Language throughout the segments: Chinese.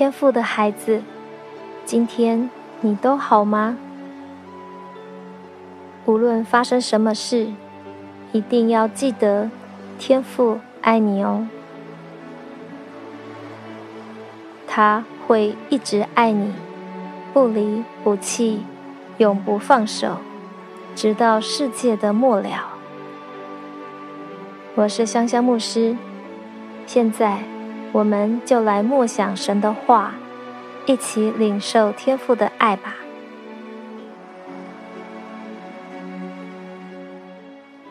天父的孩子，今天你都好吗？无论发生什么事，一定要记得天父爱你哦。他会一直爱你，不离不弃，永不放手，直到世界的末了。我是香香牧师，现在我们就来默想神的话，一起领受天父的爱吧。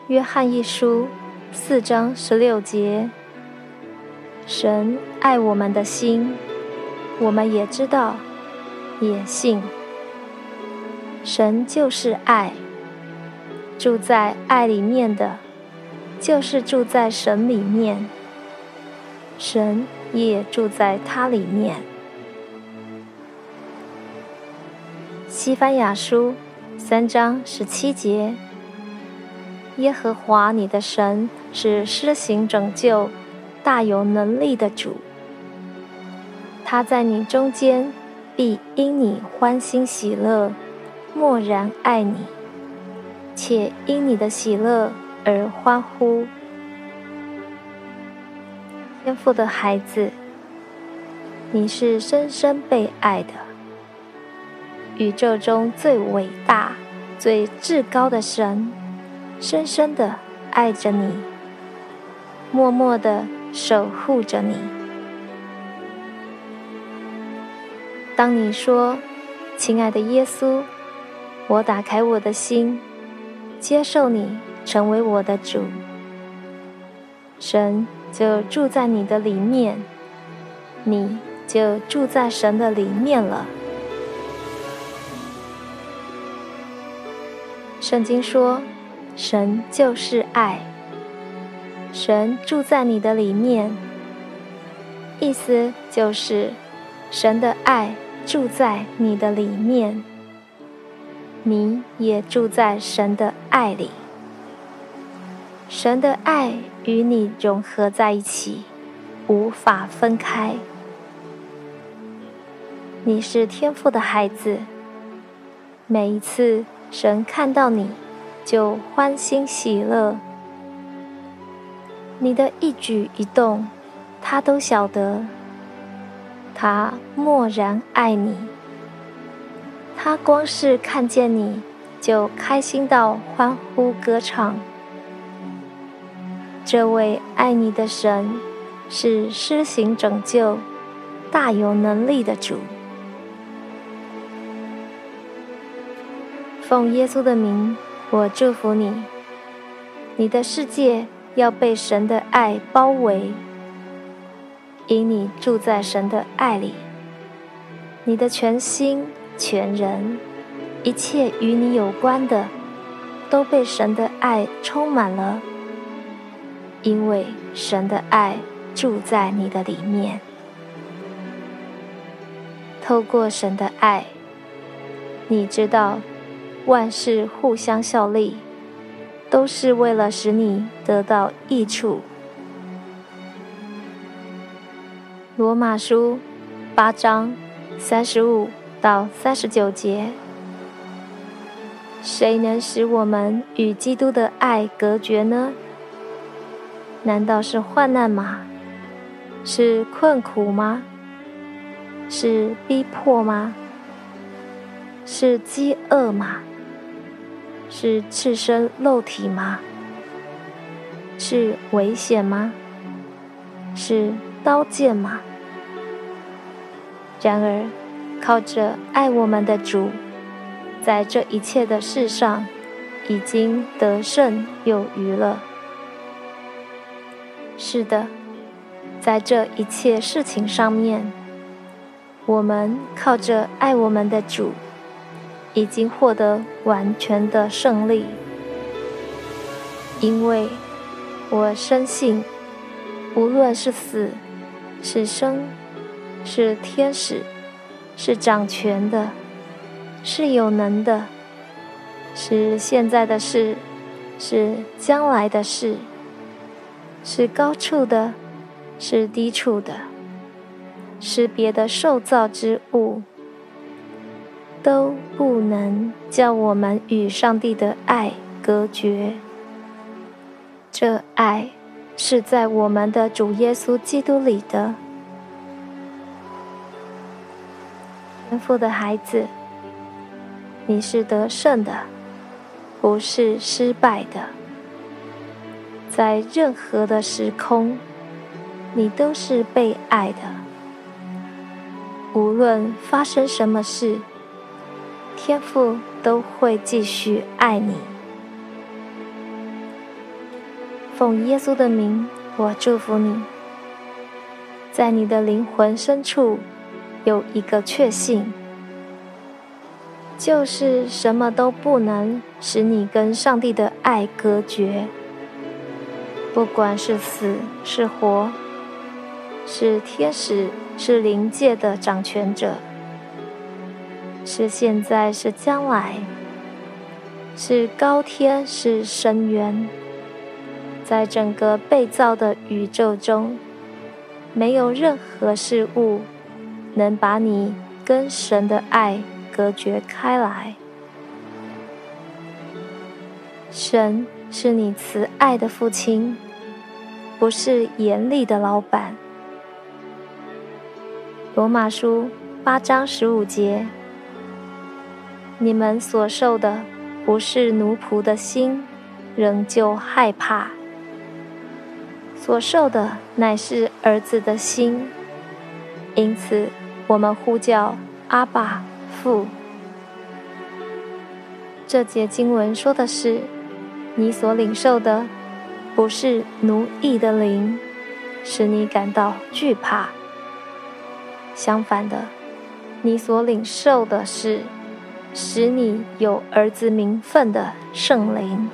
约翰一书四章十六节，神爱我们的心。我们也知道，也信，神就是爱，住在爱里面的，就是住在神里面，神也住在他里面。西班牙书三章十七节，耶和华你的神是施行拯救、大有能力的主。他在你中间，必因你欢欣喜乐，默然爱你，且因你的喜乐而欢呼。天赋的孩子，你是深深被爱的，宇宙中最伟大、最至高的神，深深的爱着你，默默的守护着你。当你说：“亲爱的耶稣，我打开我的心，接受你成为我的主。”神就住在你的里面，你就住在神的里面了。圣经说：“神就是爱。”神住在你的里面，意思就是神的爱。住在你的里面，你也住在神的爱里。神的爱与你融合在一起，无法分开。你是天父的孩子，每一次神看到你，就欢欣喜乐。你的一举一动，他都晓得。他默然爱你，他光是看见你就开心到欢呼歌唱。这位爱你的神是施行拯救、大有能力的主。奉耶稣的名，我祝福你，你的世界要被神的爱包围。因你住在神的爱里，你的全心全人，一切与你有关的，都被神的爱充满了。因为神的爱住在你的里面，透过神的爱，你知道万事互相效力，都是为了使你得到益处。罗马书八章三十五到三十九节：谁能使我们与基督的爱隔绝呢？难道是患难吗？是困苦吗？是逼迫吗？是饥饿吗？是赤身肉体吗？是危险吗？是刀剑吗？然而，靠着爱我们的主，在这一切的事上，已经得胜有余了。是的，在这一切事情上面，我们靠着爱我们的主，已经获得完全的胜利。因为我深信，无论是死是生。是天使，是掌权的，是有能的，是现在的事，是将来的事，是高处的，是低处的，是别的受造之物，都不能叫我们与上帝的爱隔绝。这爱是在我们的主耶稣基督里的。天父的孩子，你是得胜的，不是失败的。在任何的时空，你都是被爱的。无论发生什么事，天父都会继续爱你。奉耶稣的名，我祝福你，在你的灵魂深处。有一个确信，就是什么都不能使你跟上帝的爱隔绝。不管是死是活，是天使是灵界的掌权者，是现在是将来，是高天是深渊，在整个被造的宇宙中，没有任何事物。能把你跟神的爱隔绝开来。神是你慈爱的父亲，不是严厉的老板。罗马书八章十五节：你们所受的不是奴仆的心，仍旧害怕；所受的乃是儿子的心，因此。我们呼叫阿爸父。这节经文说的是，你所领受的不是奴役的灵，使你感到惧怕。相反的，你所领受的是使你有儿子名分的圣灵。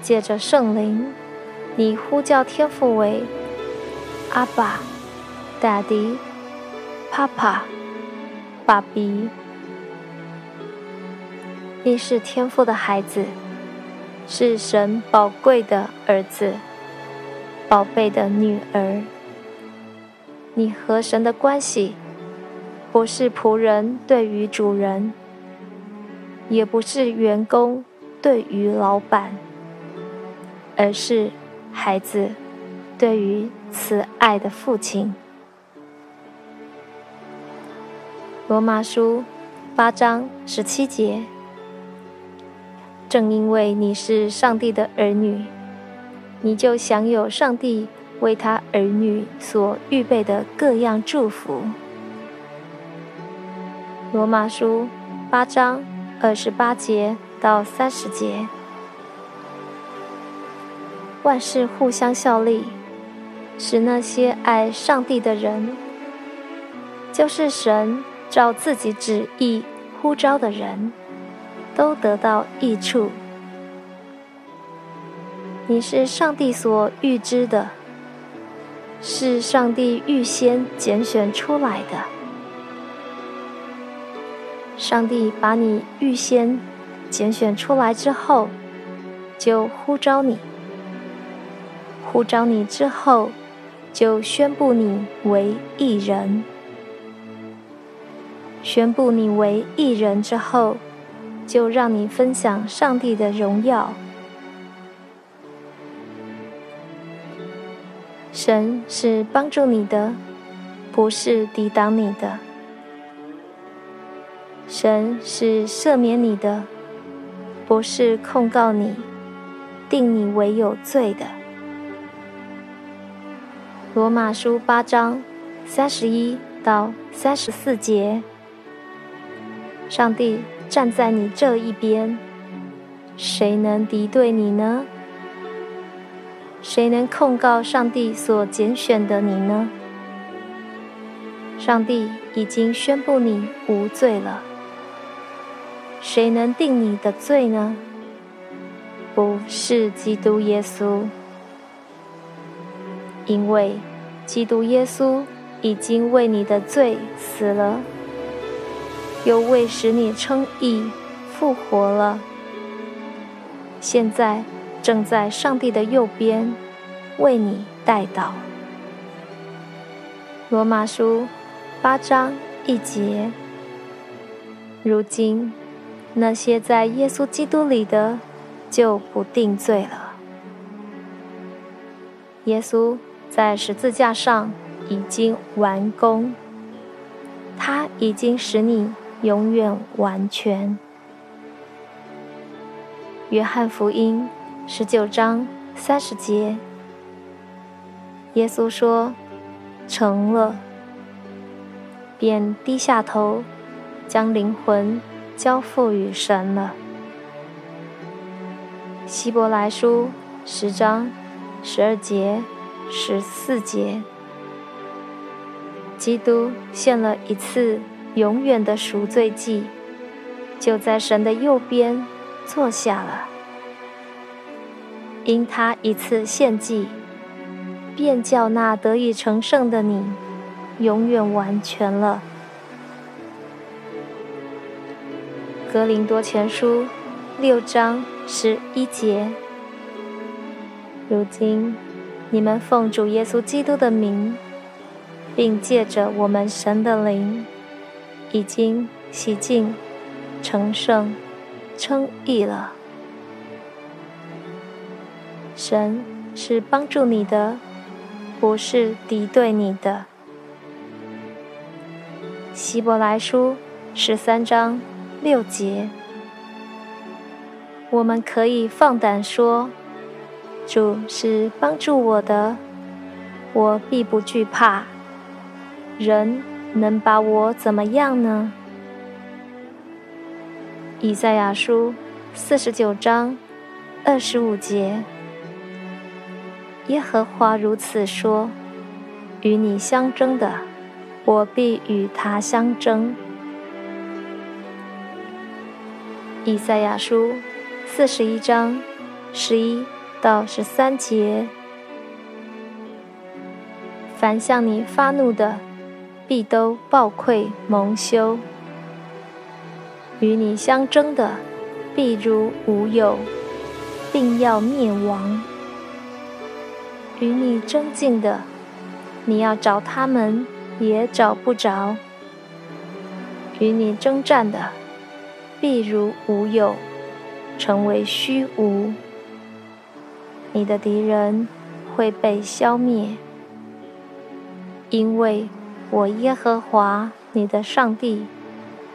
借着圣灵，你呼叫天父为阿爸、大迪。爸爸，爸比，你是天父的孩子，是神宝贵的儿子，宝贝的女儿。你和神的关系，不是仆人对于主人，也不是员工对于老板，而是孩子对于慈爱的父亲。罗马书八章十七节，正因为你是上帝的儿女，你就享有上帝为他儿女所预备的各样祝福。罗马书八章二十八节到三十节，万事互相效力，使那些爱上帝的人，就是神。照自己旨意呼召的人，都得到益处。你是上帝所预知的，是上帝预先拣选出来的。上帝把你预先拣选出来之后，就呼召你；呼召你之后，就宣布你为一人。宣布你为一人之后，就让你分享上帝的荣耀。神是帮助你的，不是抵挡你的；神是赦免你的，不是控告你、定你为有罪的。罗马书八章三十一到三十四节。上帝站在你这一边，谁能敌对你呢？谁能控告上帝所拣选的你呢？上帝已经宣布你无罪了，谁能定你的罪呢？不是基督耶稣，因为基督耶稣已经为你的罪死了。又为使你称义复活了，现在正在上帝的右边为你代祷。罗马书八章一节。如今，那些在耶稣基督里的，就不定罪了。耶稣在十字架上已经完工，他已经使你永远完全。约翰福音十九章三十节，耶稣说。成了，便低下头，将灵魂交付于神了。希伯来书十章十二节、十四节，基督献了一次永远的赎罪祭，就在神的右边坐下了。因他一次献祭。便叫那得以成圣的你，永远完全了。格林多前书六章十一节。如今，你们奉主耶稣基督的名，并借着我们神的灵，已经洗净、成圣、称义了。神是帮助你的。不是敌对你的。希伯来书十三章六节，我们可以放胆说：“主是帮助我的，我必不惧怕。人能把我怎么样呢？”以赛亚书四十九章二十五节。耶和华如此说：“与你相争的，我必与他相争。”以赛亚书四十一章十一到十三节：凡向你发怒的，必都暴愧蒙羞；与你相争的，必如无有，并要灭亡。与你争竞的，你要找他们也找不着；与你征战的，必如无有，成为虚无。你的敌人会被消灭，因为我耶和华你的上帝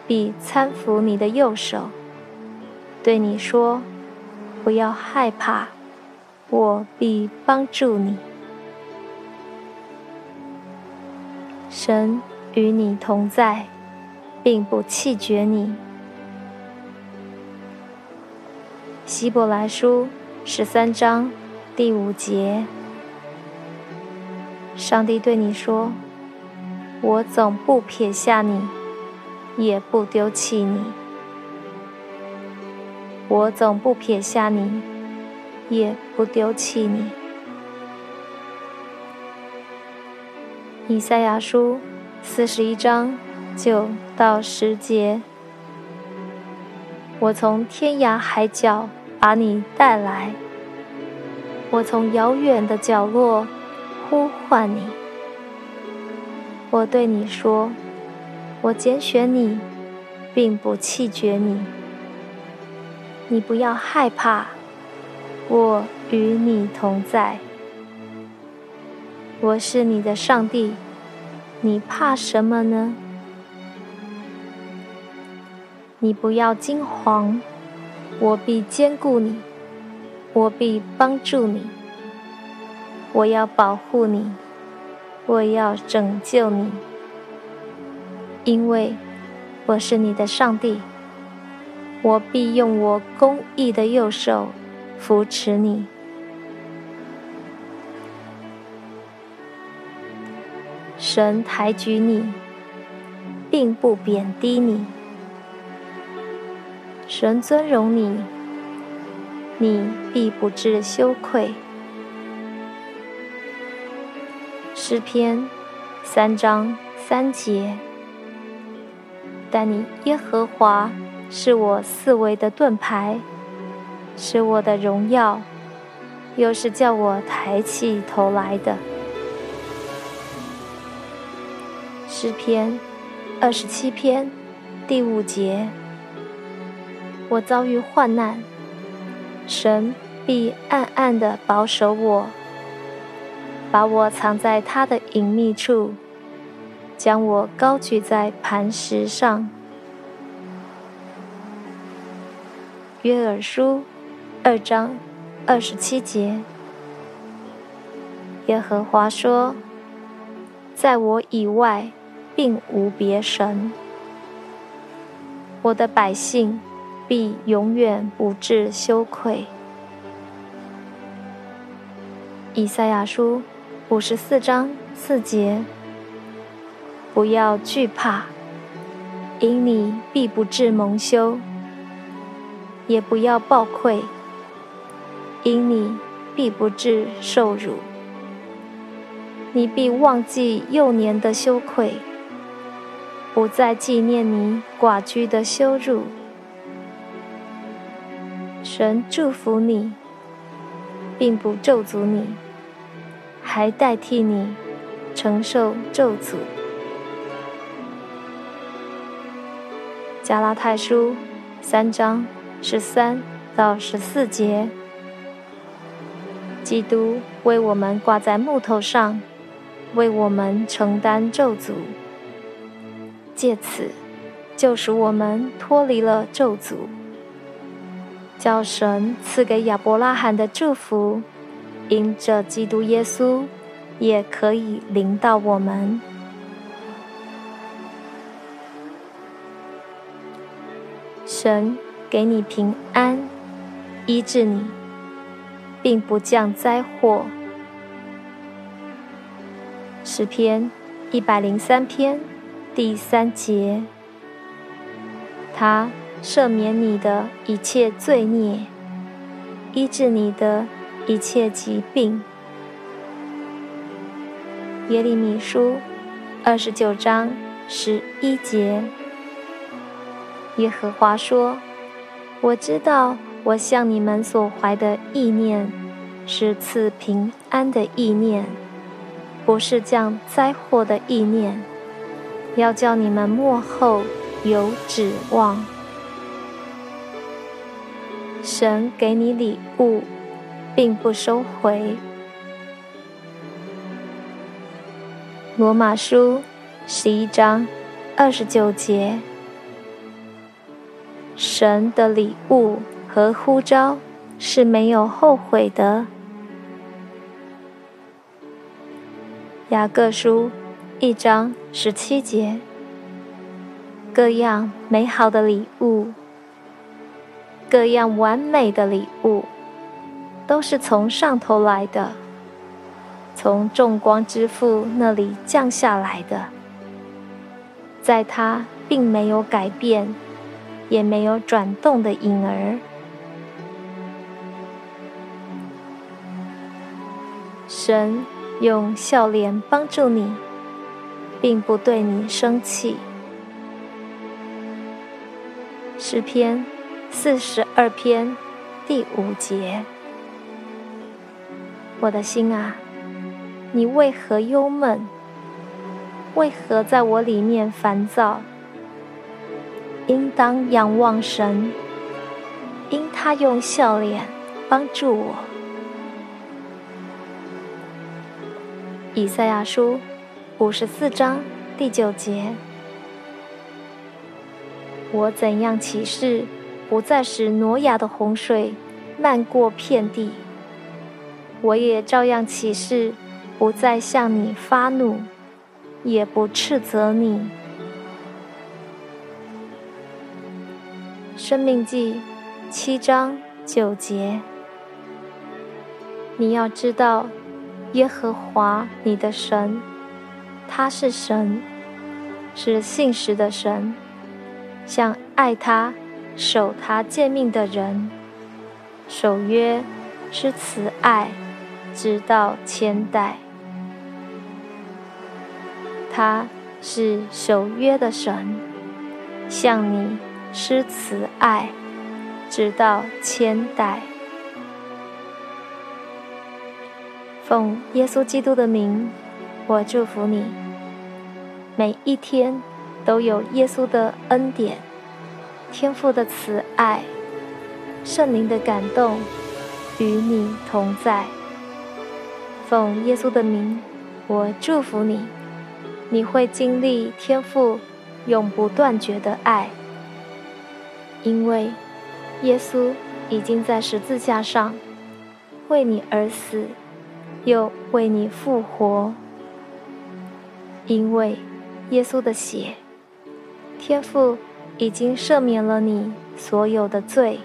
必搀扶你的右手，对你说：“不要害怕。”我必帮助你，神与你同在，并不弃绝你。希伯来书十三章第五节，上帝对你说：“我总不撇下你，也不丢弃你。我总不撇下你。”也不丢弃你。以赛亚书四十一章九到十节：我从天涯海角把你带来，我从遥远的角落呼唤你。我对你说：我拣选你，并不弃绝你。你不要害怕。我与你同在，我是你的上帝，你怕什么呢？你不要惊慌，我必坚固你，我必帮助你，我要保护你，我要拯救你，因为我是你的上帝，我必用我公义的右手。扶持你，神抬举你，并不贬低你；神尊荣你，你必不致羞愧。诗篇三章三节，但你耶和华是我四维的盾牌。是我的荣耀，又是叫我抬起头来的。诗篇二十七篇第五节：我遭遇患难，神必暗暗的保守我，把我藏在他的隐秘处，将我高举在磐石上。约珥书二章二十七节：耶和华说。在我以外，并无别神。我的百姓必永远不致羞愧。以赛亚书五十四章四节：不要惧怕，因你必不致蒙羞；也不要暴愧，因你必不致受辱。你必忘记幼年的羞愧，不再纪念你寡居的羞辱。神祝福你，并不咒诅你，还代替你承受咒诅。加拉太书三章十三到十四节，基督为我们挂在木头上。为我们承担咒诅，借此救使我们脱离了咒诅，叫神赐给亚伯拉罕的祝福，因着基督耶稣也可以临到我们。神给你平安，医治你，并不降灾祸。诗篇一百零三篇第三节，他赦免你的一切罪孽，医治你的一切疾病。耶利米书二十九章十一节，耶和华说：“我知道我向你们所怀的意念，是赐平安的意念。”不是降灾祸的意念，要叫你们幕后有指望。神给你礼物，并不收回。罗马书十一章二十九节，神的礼物和呼召是没有后悔的。雅各书一章十七节，各样美好的礼物，各样完美的礼物，都是从上头来的，从众光之父那里降下来的，在他并没有改变，也没有转动的影儿，神。用笑脸帮助你，并不对你生气。诗篇四十二篇第五节：我的心啊，你为何忧闷？为何在我里面烦躁？应当仰望神，因他用笑脸帮助我。以赛亚书五十四章第九节：我怎样起誓，不再使挪亚的洪水漫过遍地；我也照样起誓，不再向你发怒，也不斥责你。生命记七章九节：你要知道。耶和华你的神，他是神，是信实的神，像爱他、守他诫命的人，守约是慈爱，直到千代。他是守约的神，向你施慈爱，直到千代。奉耶稣基督的名，我祝福你。每一天都有耶稣的恩典、天父的慈爱、圣灵的感动与你同在。奉耶稣的名，我祝福你，你会经历天父永不断绝的爱，因为耶稣已经在十字架上为你而死，又为你复活。因为耶稣的血，天父已经赦免了你所有的罪。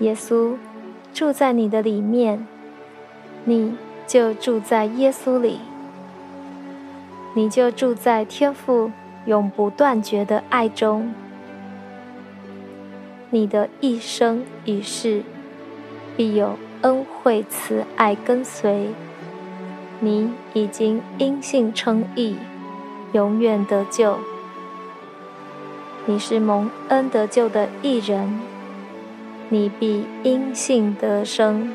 耶稣住在你的里面。你就住在耶稣里，你就住在天父永不断绝的爱中。你的一生一世必有恩惠慈爱跟随。你已经因信称义，永远得救。你是蒙恩得救的一人，你必因信得生。